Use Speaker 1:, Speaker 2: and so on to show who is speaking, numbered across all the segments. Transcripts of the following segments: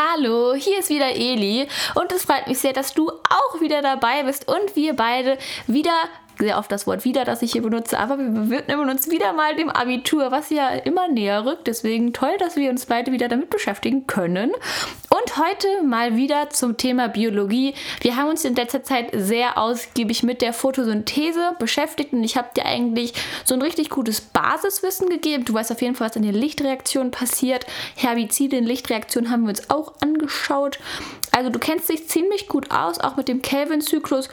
Speaker 1: Hallo, hier ist wieder Eli und es freut mich sehr, dass du auch wieder dabei bist und wir beide wieder sehr oft das Wort wieder, das ich hier benutze, aber wir widmen uns wieder mal dem Abitur, was ja immer näher rückt. Deswegen toll, dass wir uns beide wieder damit beschäftigen können. Und heute mal wieder zum Thema Biologie. Wir haben uns in letzter Zeit sehr ausgiebig mit der Photosynthese beschäftigt und ich habe dir eigentlich so ein richtig gutes Basiswissen gegeben. Du weißt auf jeden Fall, was in den Lichtreaktionen passiert. Herbizide in Lichtreaktionen haben wir uns auch angeschaut. Also du kennst dich ziemlich gut aus, auch mit dem Kelvin-Zyklus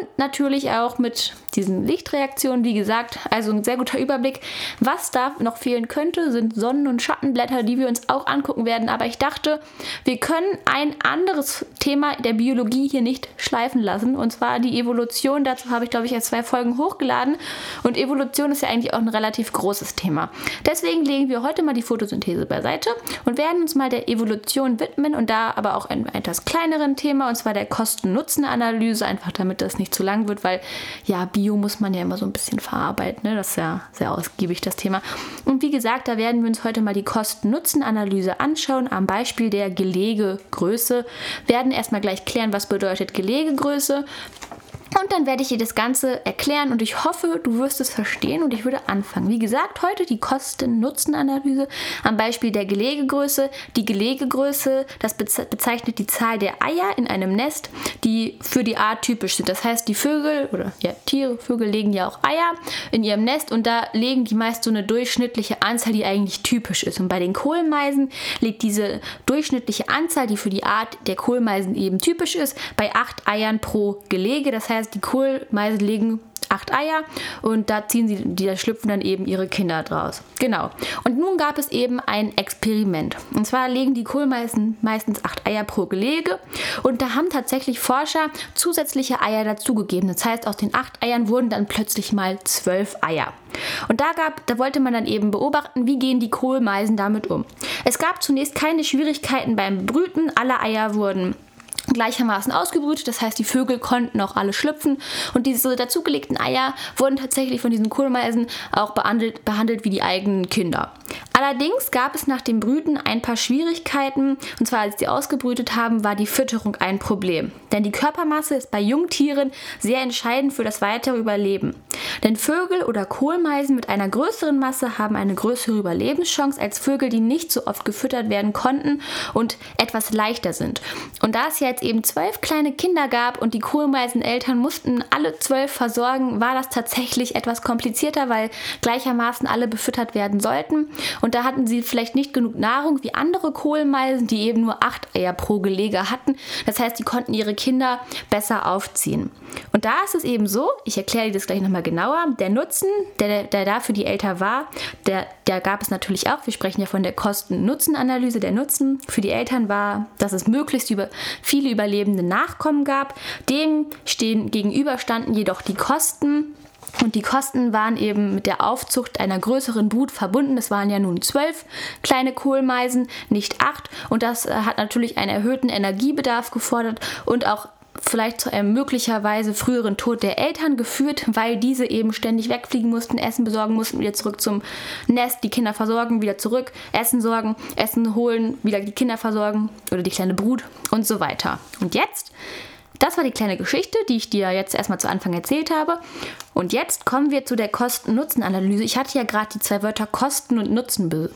Speaker 1: und natürlich auch mit diesen Lichtreaktionen, wie gesagt, also ein sehr guter Überblick. Was da noch fehlen könnte, sind Sonnen- und Schattenblätter, die wir uns auch angucken werden. Aber ich dachte, wir können ein anderes Thema der Biologie hier nicht schleifen lassen, und zwar die Evolution. Dazu habe ich, glaube ich, jetzt zwei Folgen hochgeladen. Und Evolution ist ja eigentlich auch ein relativ großes Thema. Deswegen legen wir heute mal die Photosynthese beiseite und werden uns mal der Evolution widmen und da aber auch ein etwas kleineren Thema, und zwar der Kosten-Nutzen-Analyse, einfach damit das nicht zu lang wird, weil ja, Bio muss man ja immer so ein bisschen verarbeiten. Ne? Das ist ja sehr ausgiebig, das Thema. Und wie gesagt, da werden wir uns heute mal die Kosten-Nutzen-Analyse anschauen. Am Beispiel der Gelegegröße werden erstmal gleich klären, was bedeutet Gelegegröße. Und dann werde ich dir das Ganze erklären und ich hoffe, du wirst es verstehen und ich würde anfangen. Wie gesagt, heute die Kosten-Nutzen-Analyse am Beispiel der Gelegegröße. Die Gelegegröße, das bezeichnet die Zahl der Eier in einem Nest, die für die Art typisch sind. Das heißt, die Vögel oder ja, Tiere, Vögel legen ja auch Eier in ihrem Nest und da legen die meist so eine durchschnittliche Anzahl, die eigentlich typisch ist. Und bei den Kohlmeisen liegt diese durchschnittliche Anzahl, die für die Art der Kohlmeisen eben typisch ist, bei acht Eiern pro Gelege. Das heißt, heißt, die Kohlmeisen legen acht Eier und da ziehen sie, die da schlüpfen dann eben ihre Kinder draus. Genau. Und nun gab es eben ein Experiment. Und zwar legen die Kohlmeisen meistens acht Eier pro Gelege und da haben tatsächlich Forscher zusätzliche Eier dazugegeben. Das heißt, aus den acht Eiern wurden dann plötzlich mal zwölf Eier. Und da gab, da wollte man dann eben beobachten, wie gehen die Kohlmeisen damit um. Es gab zunächst keine Schwierigkeiten beim Brüten. Alle Eier wurden gleichermaßen ausgebrütet. Das heißt, die Vögel konnten auch alle schlüpfen und diese dazugelegten Eier wurden tatsächlich von diesen Kohlmeisen auch behandelt, behandelt wie die eigenen Kinder. Allerdings gab es nach dem Brüten ein paar Schwierigkeiten. Und zwar, als sie ausgebrütet haben, war die Fütterung ein Problem. Denn die Körpermasse ist bei Jungtieren sehr entscheidend für das weitere Überleben. Denn Vögel oder Kohlmeisen mit einer größeren Masse haben eine größere Überlebenschance als Vögel, die nicht so oft gefüttert werden konnten und etwas leichter sind. Und da es ja jetzt eben zwölf kleine Kinder gab und die Kohlmeiseneltern mussten alle zwölf versorgen, war das tatsächlich etwas komplizierter, weil gleichermaßen alle befüttert werden sollten. Und da hatten sie vielleicht nicht genug Nahrung wie andere Kohlmeisen, die eben nur acht Eier pro Gelege hatten. Das heißt, die konnten ihre Kinder besser aufziehen. Und da ist es eben so, ich erkläre dir das gleich nochmal genauer, der Nutzen, der, der da für die Eltern war, der, der gab es natürlich auch. Wir sprechen ja von der Kosten-Nutzen-Analyse. Der Nutzen für die Eltern war, dass es möglichst über viele überlebende Nachkommen gab. Dem stehen gegenüberstanden jedoch die Kosten und die Kosten waren eben mit der Aufzucht einer größeren Brut verbunden. Es waren ja nun zwölf kleine Kohlmeisen, nicht acht. Und das äh, hat natürlich einen erhöhten Energiebedarf gefordert und auch vielleicht zu einem möglicherweise früheren Tod der Eltern geführt, weil diese eben ständig wegfliegen mussten, Essen besorgen mussten, wieder zurück zum Nest, die Kinder versorgen, wieder zurück, Essen sorgen, Essen holen, wieder die Kinder versorgen oder die kleine Brut und so weiter. Und jetzt das war die kleine Geschichte, die ich dir jetzt erstmal zu Anfang erzählt habe. Und jetzt kommen wir zu der Kosten-Nutzen-Analyse. Ich hatte ja gerade die zwei Wörter Kosten und Nutzen benutzt.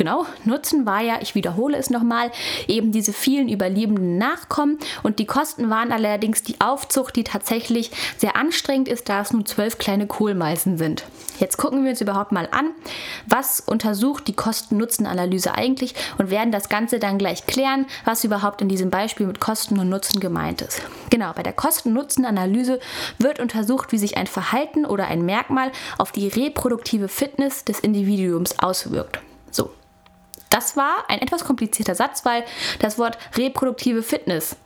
Speaker 1: Genau, Nutzen war ja, ich wiederhole es nochmal, eben diese vielen überlebenden Nachkommen. Und die Kosten waren allerdings die Aufzucht, die tatsächlich sehr anstrengend ist, da es nun zwölf kleine Kohlmeisen sind. Jetzt gucken wir uns überhaupt mal an, was untersucht die Kosten-Nutzen-Analyse eigentlich und werden das Ganze dann gleich klären, was überhaupt in diesem Beispiel mit Kosten und Nutzen gemeint ist. Genau, bei der Kosten-Nutzen-Analyse wird untersucht, wie sich ein Verhalten oder ein Merkmal auf die reproduktive Fitness des Individuums auswirkt. Das war ein etwas komplizierter Satz, weil das Wort reproduktive Fitness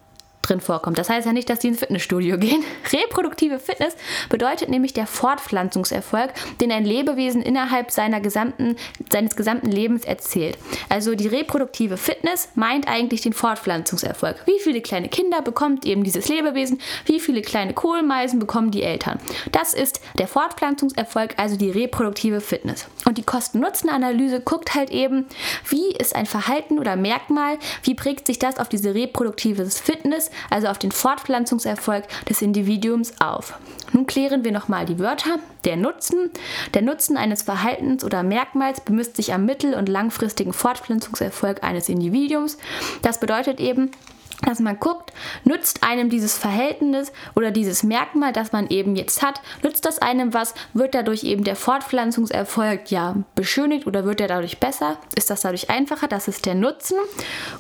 Speaker 1: drin vorkommt. Das heißt ja nicht, dass die ins Fitnessstudio gehen. Reproduktive Fitness bedeutet nämlich der Fortpflanzungserfolg, den ein Lebewesen innerhalb seiner gesamten, seines gesamten Lebens erzählt. Also die reproduktive Fitness meint eigentlich den Fortpflanzungserfolg. Wie viele kleine Kinder bekommt eben dieses Lebewesen? Wie viele kleine Kohlmeisen bekommen die Eltern? Das ist der Fortpflanzungserfolg, also die reproduktive Fitness. Und die Kosten-Nutzen-Analyse guckt halt eben, wie ist ein Verhalten oder Merkmal, wie prägt sich das auf diese reproduktive Fitness, also auf den Fortpflanzungserfolg des Individuums auf. Nun klären wir nochmal die Wörter. Der Nutzen. Der Nutzen eines Verhaltens oder Merkmals bemisst sich am mittel- und langfristigen Fortpflanzungserfolg eines Individuums. Das bedeutet eben, dass man guckt, nützt einem dieses Verhältnis oder dieses Merkmal, das man eben jetzt hat, nützt das einem was, wird dadurch eben der Fortpflanzungserfolg ja beschönigt oder wird er dadurch besser, ist das dadurch einfacher, das ist der Nutzen.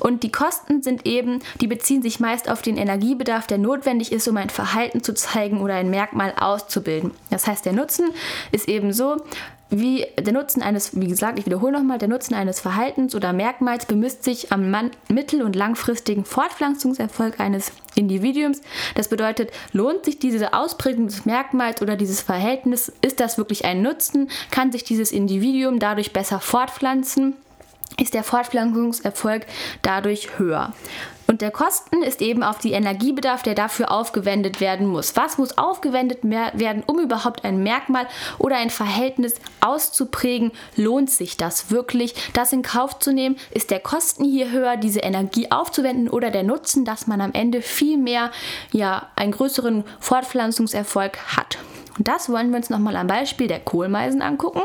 Speaker 1: Und die Kosten sind eben, die beziehen sich meist auf den Energiebedarf, der notwendig ist, um ein Verhalten zu zeigen oder ein Merkmal auszubilden. Das heißt, der Nutzen ist eben so, wie der Nutzen eines, wie gesagt, ich wiederhole nochmal, der Nutzen eines Verhaltens oder Merkmals bemisst sich am mittel- und langfristigen Fortpflanzungserfolg eines Individuums. Das bedeutet, lohnt sich diese Ausprägung des Merkmals oder dieses Verhältnis? Ist das wirklich ein Nutzen? Kann sich dieses Individuum dadurch besser fortpflanzen? Ist der Fortpflanzungserfolg dadurch höher? Und der Kosten ist eben auf die Energiebedarf, der dafür aufgewendet werden muss. Was muss aufgewendet werden, um überhaupt ein Merkmal oder ein Verhältnis auszuprägen? Lohnt sich das wirklich? Das in Kauf zu nehmen? Ist der Kosten hier höher, diese Energie aufzuwenden oder der Nutzen, dass man am Ende viel mehr, ja, einen größeren Fortpflanzungserfolg hat? Und das wollen wir uns nochmal am Beispiel der Kohlmeisen angucken.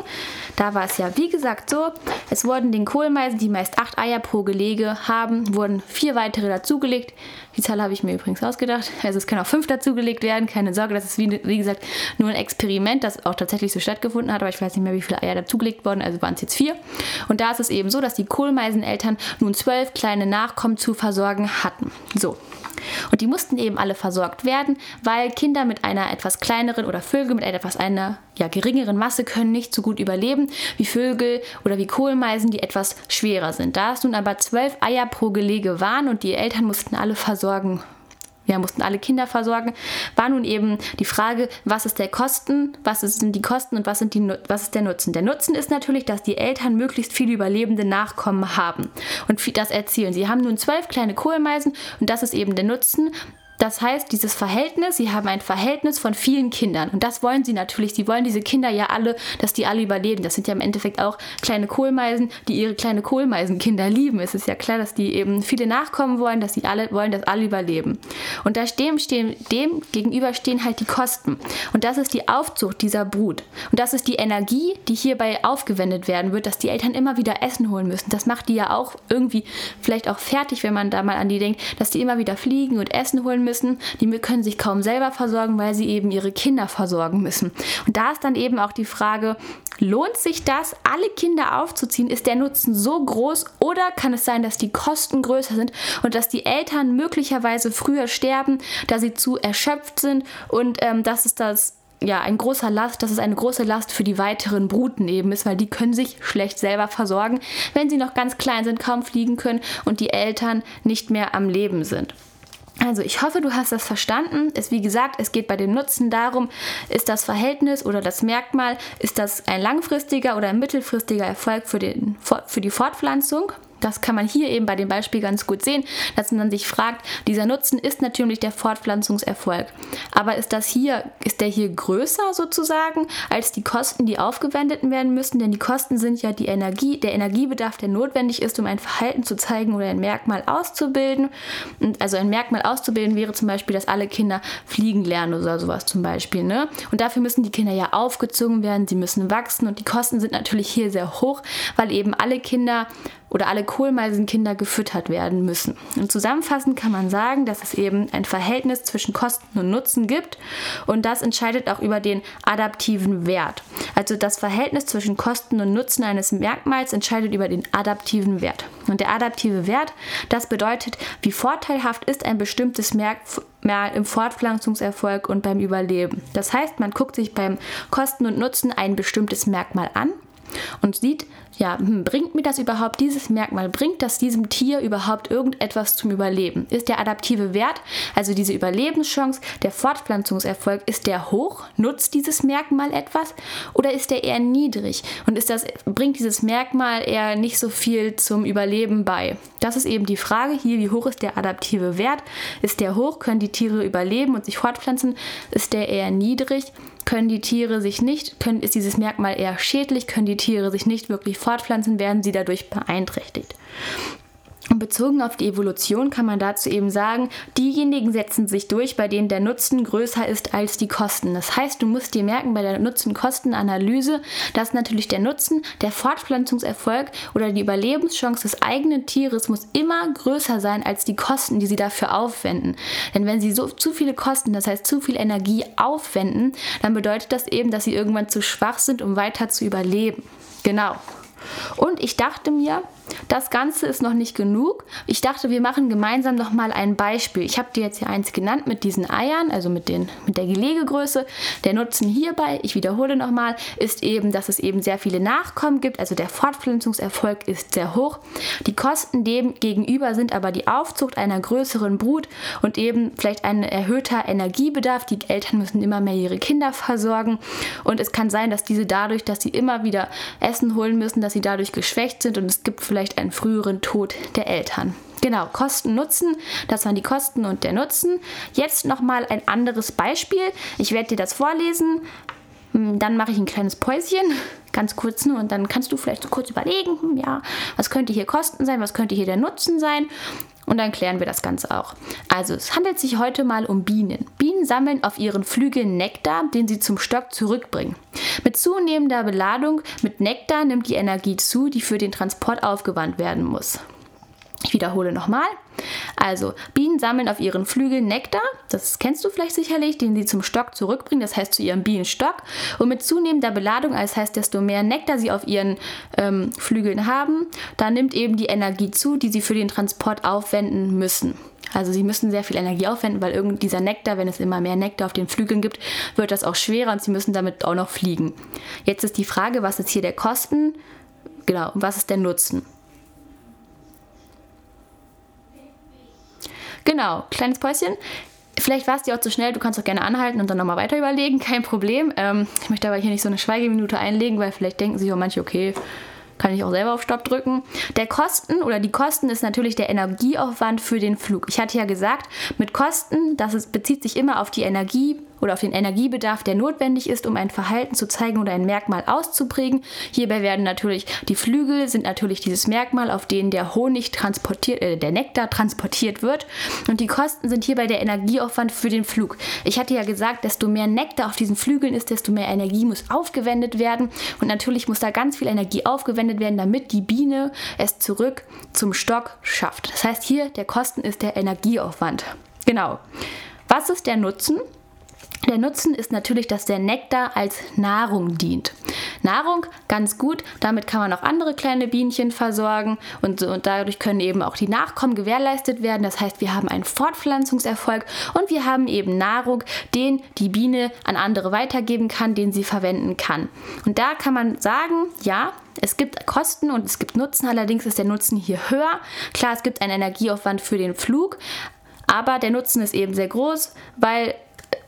Speaker 1: Da war es ja wie gesagt so, es wurden den Kohlmeisen, die meist acht Eier pro Gelege haben, wurden vier weitere dazugelegt. Die Zahl habe ich mir übrigens ausgedacht. Also es können auch fünf dazugelegt werden. Keine Sorge, das ist wie, wie gesagt nur ein Experiment, das auch tatsächlich so stattgefunden hat. Aber ich weiß nicht mehr, wie viele Eier dazugelegt wurden. Also waren es jetzt vier. Und da ist es eben so, dass die Kohlmeiseneltern nun zwölf kleine Nachkommen zu versorgen hatten. So, und die mussten eben alle versorgt werden, weil Kinder mit einer etwas kleineren oder Vögel mit etwas einer ja, geringeren Masse können nicht so gut überleben wie Vögel oder wie Kohlmeisen, die etwas schwerer sind. Da es nun aber zwölf Eier pro Gelege waren und die Eltern mussten alle versorgen wir mussten alle Kinder versorgen, war nun eben die Frage, was ist der Kosten, was sind die Kosten und was, sind die, was ist der Nutzen. Der Nutzen ist natürlich, dass die Eltern möglichst viele überlebende Nachkommen haben und das erzielen. Sie haben nun zwölf kleine Kohlmeisen und das ist eben der Nutzen. Das heißt, dieses Verhältnis, sie haben ein Verhältnis von vielen Kindern. Und das wollen sie natürlich. Sie wollen diese Kinder ja alle, dass die alle überleben. Das sind ja im Endeffekt auch kleine Kohlmeisen, die ihre kleine Kohlmeisenkinder lieben. Es ist ja klar, dass die eben viele Nachkommen wollen, dass sie alle wollen, dass alle überleben. Und da stehen, stehen, dem gegenüber stehen halt die Kosten. Und das ist die Aufzucht dieser Brut. Und das ist die Energie, die hierbei aufgewendet werden wird, dass die Eltern immer wieder Essen holen müssen. Das macht die ja auch irgendwie vielleicht auch fertig, wenn man da mal an die denkt, dass die immer wieder fliegen und Essen holen müssen müssen, die können sich kaum selber versorgen, weil sie eben ihre Kinder versorgen müssen. Und da ist dann eben auch die Frage, lohnt sich das, alle Kinder aufzuziehen? Ist der Nutzen so groß oder kann es sein, dass die Kosten größer sind und dass die Eltern möglicherweise früher sterben, da sie zu erschöpft sind und ähm, das ist das ja, ein großer Last, dass es eine große Last für die weiteren Bruten eben ist, weil die können sich schlecht selber versorgen, wenn sie noch ganz klein sind, kaum fliegen können und die Eltern nicht mehr am Leben sind. Also ich hoffe, du hast das verstanden. Es, wie gesagt, es geht bei dem Nutzen darum, ist das Verhältnis oder das Merkmal, ist das ein langfristiger oder ein mittelfristiger Erfolg für, den, für die Fortpflanzung? Das kann man hier eben bei dem Beispiel ganz gut sehen, dass man sich fragt, dieser Nutzen ist natürlich der Fortpflanzungserfolg. Aber ist das hier, ist der hier größer sozusagen als die Kosten, die aufgewendet werden müssen? Denn die Kosten sind ja die Energie, der Energiebedarf, der notwendig ist, um ein Verhalten zu zeigen oder ein Merkmal auszubilden. Und also ein Merkmal auszubilden wäre zum Beispiel, dass alle Kinder fliegen lernen oder sowas zum Beispiel. Ne? Und dafür müssen die Kinder ja aufgezogen werden, sie müssen wachsen und die Kosten sind natürlich hier sehr hoch, weil eben alle Kinder oder alle Kohlmeisenkinder gefüttert werden müssen. Und zusammenfassend kann man sagen, dass es eben ein Verhältnis zwischen Kosten und Nutzen gibt und das entscheidet auch über den adaptiven Wert. Also das Verhältnis zwischen Kosten und Nutzen eines Merkmals entscheidet über den adaptiven Wert. Und der adaptive Wert, das bedeutet, wie vorteilhaft ist ein bestimmtes Merkmal im Fortpflanzungserfolg und beim Überleben. Das heißt, man guckt sich beim Kosten und Nutzen ein bestimmtes Merkmal an und sieht, ja, hm, bringt mir das überhaupt, dieses Merkmal, bringt das diesem Tier überhaupt irgendetwas zum Überleben? Ist der adaptive Wert, also diese Überlebenschance, der Fortpflanzungserfolg, ist der hoch? Nutzt dieses Merkmal etwas? Oder ist der eher niedrig? Und ist das, bringt dieses Merkmal eher nicht so viel zum Überleben bei? Das ist eben die Frage hier, wie hoch ist der adaptive Wert? Ist der hoch? Können die Tiere überleben und sich fortpflanzen? Ist der eher niedrig? Können die Tiere sich nicht, können, ist dieses Merkmal eher schädlich, können die Tiere sich nicht wirklich fortpflanzen, werden sie dadurch beeinträchtigt. Und bezogen auf die Evolution kann man dazu eben sagen, diejenigen setzen sich durch, bei denen der Nutzen größer ist als die Kosten. Das heißt, du musst dir merken bei der Nutzen-Kosten-Analyse, dass natürlich der Nutzen, der Fortpflanzungserfolg oder die Überlebenschance des eigenen Tieres muss immer größer sein als die Kosten, die sie dafür aufwenden. Denn wenn sie so zu viele Kosten, das heißt zu viel Energie aufwenden, dann bedeutet das eben, dass sie irgendwann zu schwach sind, um weiter zu überleben. Genau. Und ich dachte mir, das Ganze ist noch nicht genug. Ich dachte, wir machen gemeinsam noch mal ein Beispiel. Ich habe dir jetzt hier eins genannt mit diesen Eiern, also mit, den, mit der Gelegegröße. Der Nutzen hierbei, ich wiederhole noch mal, ist eben, dass es eben sehr viele Nachkommen gibt. Also der Fortpflanzungserfolg ist sehr hoch. Die Kosten dem gegenüber sind aber die Aufzucht einer größeren Brut und eben vielleicht ein erhöhter Energiebedarf. Die Eltern müssen immer mehr ihre Kinder versorgen und es kann sein, dass diese dadurch, dass sie immer wieder Essen holen müssen, dass sie dadurch geschwächt sind und es gibt vielleicht einen früheren Tod der Eltern. Genau, Kosten Nutzen, das waren die Kosten und der Nutzen. Jetzt nochmal ein anderes Beispiel. Ich werde dir das vorlesen, hm, dann mache ich ein kleines Päuschen, ganz kurz nur, und dann kannst du vielleicht so kurz überlegen, hm, ja, was könnte hier Kosten sein, was könnte hier der Nutzen sein. Und dann klären wir das Ganze auch. Also es handelt sich heute mal um Bienen. Bienen sammeln auf ihren Flügeln Nektar, den sie zum Stock zurückbringen. Mit zunehmender Beladung mit Nektar nimmt die Energie zu, die für den Transport aufgewandt werden muss. Ich wiederhole nochmal. Also, Bienen sammeln auf ihren Flügeln Nektar, das kennst du vielleicht sicherlich, den sie zum Stock zurückbringen, das heißt zu ihrem Bienenstock. Und mit zunehmender Beladung, das heißt, desto mehr Nektar sie auf ihren ähm, Flügeln haben, da nimmt eben die Energie zu, die sie für den Transport aufwenden müssen. Also sie müssen sehr viel Energie aufwenden, weil irgend dieser Nektar, wenn es immer mehr Nektar auf den Flügeln gibt, wird das auch schwerer und sie müssen damit auch noch fliegen. Jetzt ist die Frage, was ist hier der Kosten? Genau, was ist der Nutzen? Genau, kleines Päuschen. Vielleicht war es dir auch zu schnell, du kannst auch gerne anhalten und dann nochmal weiter überlegen, kein Problem. Ähm, ich möchte aber hier nicht so eine Schweigeminute einlegen, weil vielleicht denken sich auch manche, okay, kann ich auch selber auf Stopp drücken. Der Kosten oder die Kosten ist natürlich der Energieaufwand für den Flug. Ich hatte ja gesagt, mit Kosten, das ist, bezieht sich immer auf die Energie oder auf den Energiebedarf, der notwendig ist, um ein Verhalten zu zeigen oder ein Merkmal auszuprägen. Hierbei werden natürlich die Flügel sind natürlich dieses Merkmal, auf denen der Honig transportiert, äh, der Nektar transportiert wird. Und die Kosten sind hierbei der Energieaufwand für den Flug. Ich hatte ja gesagt, desto mehr Nektar auf diesen Flügeln ist, desto mehr Energie muss aufgewendet werden. Und natürlich muss da ganz viel Energie aufgewendet werden, damit die Biene es zurück zum Stock schafft. Das heißt, hier der Kosten ist der Energieaufwand. Genau. Was ist der Nutzen? Der Nutzen ist natürlich, dass der Nektar als Nahrung dient. Nahrung ganz gut, damit kann man auch andere kleine Bienchen versorgen und, und dadurch können eben auch die Nachkommen gewährleistet werden. Das heißt, wir haben einen Fortpflanzungserfolg und wir haben eben Nahrung, den die Biene an andere weitergeben kann, den sie verwenden kann. Und da kann man sagen, ja, es gibt Kosten und es gibt Nutzen, allerdings ist der Nutzen hier höher. Klar, es gibt einen Energieaufwand für den Flug, aber der Nutzen ist eben sehr groß, weil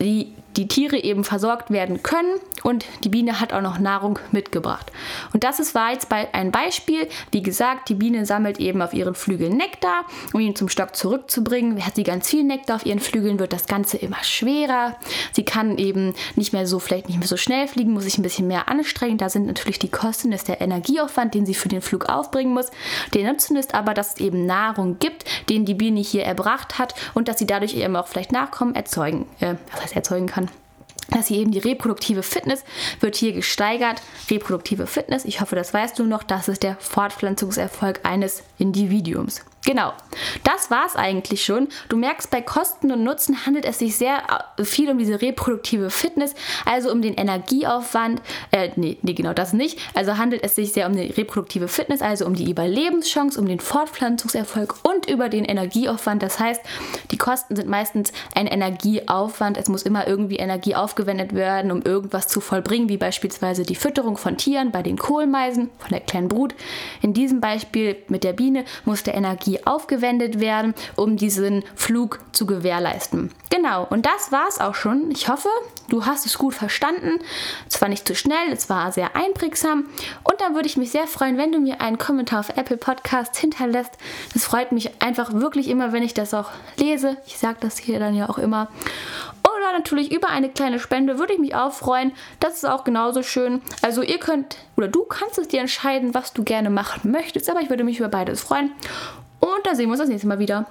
Speaker 1: die die Tiere eben versorgt werden können und die Biene hat auch noch Nahrung mitgebracht. Und das ist, war jetzt ein Beispiel. Wie gesagt, die Biene sammelt eben auf ihren Flügeln Nektar, um ihn zum Stock zurückzubringen. Hat sie ganz viel Nektar auf ihren Flügeln, wird das Ganze immer schwerer. Sie kann eben nicht mehr so, vielleicht nicht mehr so schnell fliegen, muss sich ein bisschen mehr anstrengen. Da sind natürlich die Kosten, das ist der Energieaufwand, den sie für den Flug aufbringen muss. Der Nutzen ist aber, dass es eben Nahrung gibt, den die Biene hier erbracht hat und dass sie dadurch eben auch vielleicht Nachkommen erzeugen, äh, was heißt erzeugen kann dass hier eben die reproduktive Fitness wird hier gesteigert. Reproduktive Fitness, ich hoffe, das weißt du noch, das ist der Fortpflanzungserfolg eines Individuums. Genau, das war es eigentlich schon. Du merkst, bei Kosten und Nutzen handelt es sich sehr äh, viel um diese reproduktive Fitness, also um den Energieaufwand. Äh, nee, nee, genau das nicht. Also handelt es sich sehr um die reproduktive Fitness, also um die Überlebenschance, um den Fortpflanzungserfolg und über den Energieaufwand. Das heißt, die Kosten sind meistens ein Energieaufwand. Es muss immer irgendwie Energie aufgewendet werden, um irgendwas zu vollbringen, wie beispielsweise die Fütterung von Tieren bei den Kohlmeisen, von der kleinen Brut. In diesem Beispiel mit der Biene muss der Energie Energie aufgewendet werden, um diesen Flug zu gewährleisten. Genau, und das war es auch schon. Ich hoffe, du hast es gut verstanden. Es war nicht zu schnell, es war sehr einprägsam. Und dann würde ich mich sehr freuen, wenn du mir einen Kommentar auf Apple Podcasts hinterlässt. Das freut mich einfach wirklich immer, wenn ich das auch lese. Ich sage das hier dann ja auch immer. Oder natürlich über eine kleine Spende würde ich mich auch freuen. Das ist auch genauso schön. Also ihr könnt oder du kannst es dir entscheiden, was du gerne machen möchtest. Aber ich würde mich über beides freuen. Und dann sehen wir uns das nächste Mal wieder.